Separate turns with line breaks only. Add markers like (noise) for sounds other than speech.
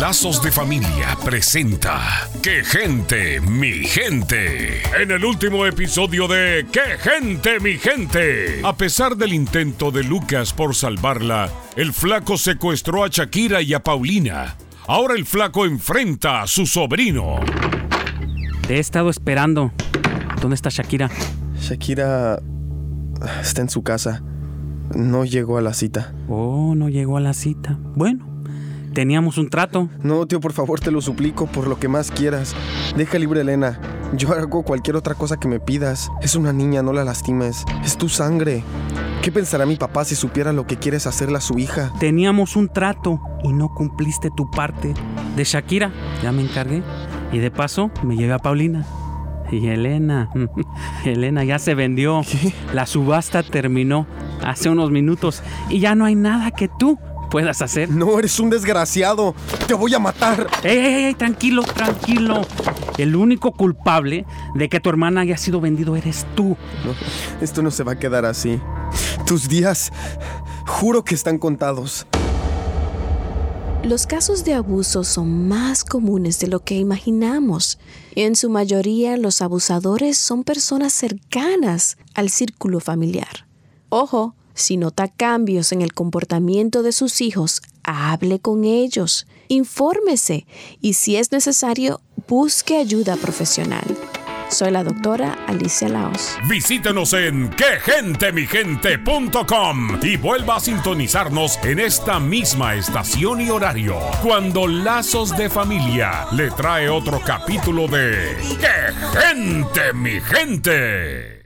Lazos de Familia presenta ¡Qué gente, mi gente! En el último episodio de ¡Qué gente, mi gente! A pesar del intento de Lucas por salvarla, el flaco secuestró a Shakira y a Paulina. Ahora el flaco enfrenta a su sobrino.
Te he estado esperando. ¿Dónde está Shakira?
Shakira está en su casa. No llegó a la cita.
Oh, no llegó a la cita. Bueno, teníamos un trato.
No, tío, por favor, te lo suplico, por lo que más quieras. Deja libre a Elena. Yo hago cualquier otra cosa que me pidas. Es una niña, no la lastimes. Es tu sangre. ¿Qué pensará mi papá si supiera lo que quieres hacerle a su hija?
Teníamos un trato y no cumpliste tu parte. De Shakira, ya me encargué. Y de paso, me llega Paulina. Y Elena, (laughs) Elena ya se vendió. La subasta terminó hace unos minutos y ya no hay nada que tú puedas hacer.
No, eres un desgraciado. Te voy a matar.
¡Ey, ey, ey! Tranquilo, tranquilo. El único culpable de que tu hermana haya sido vendido eres tú.
No, esto no se va a quedar así. Tus días, juro que están contados.
Los casos de abuso son más comunes de lo que imaginamos. En su mayoría, los abusadores son personas cercanas al círculo familiar. Ojo, si nota cambios en el comportamiento de sus hijos, hable con ellos, infórmese y si es necesario, busque ayuda profesional. Soy la doctora Alicia Laos.
Visítenos en quegentemigente.com y vuelva a sintonizarnos en esta misma estación y horario cuando Lazos de Familia le trae otro capítulo de ¡Qué gente, mi gente!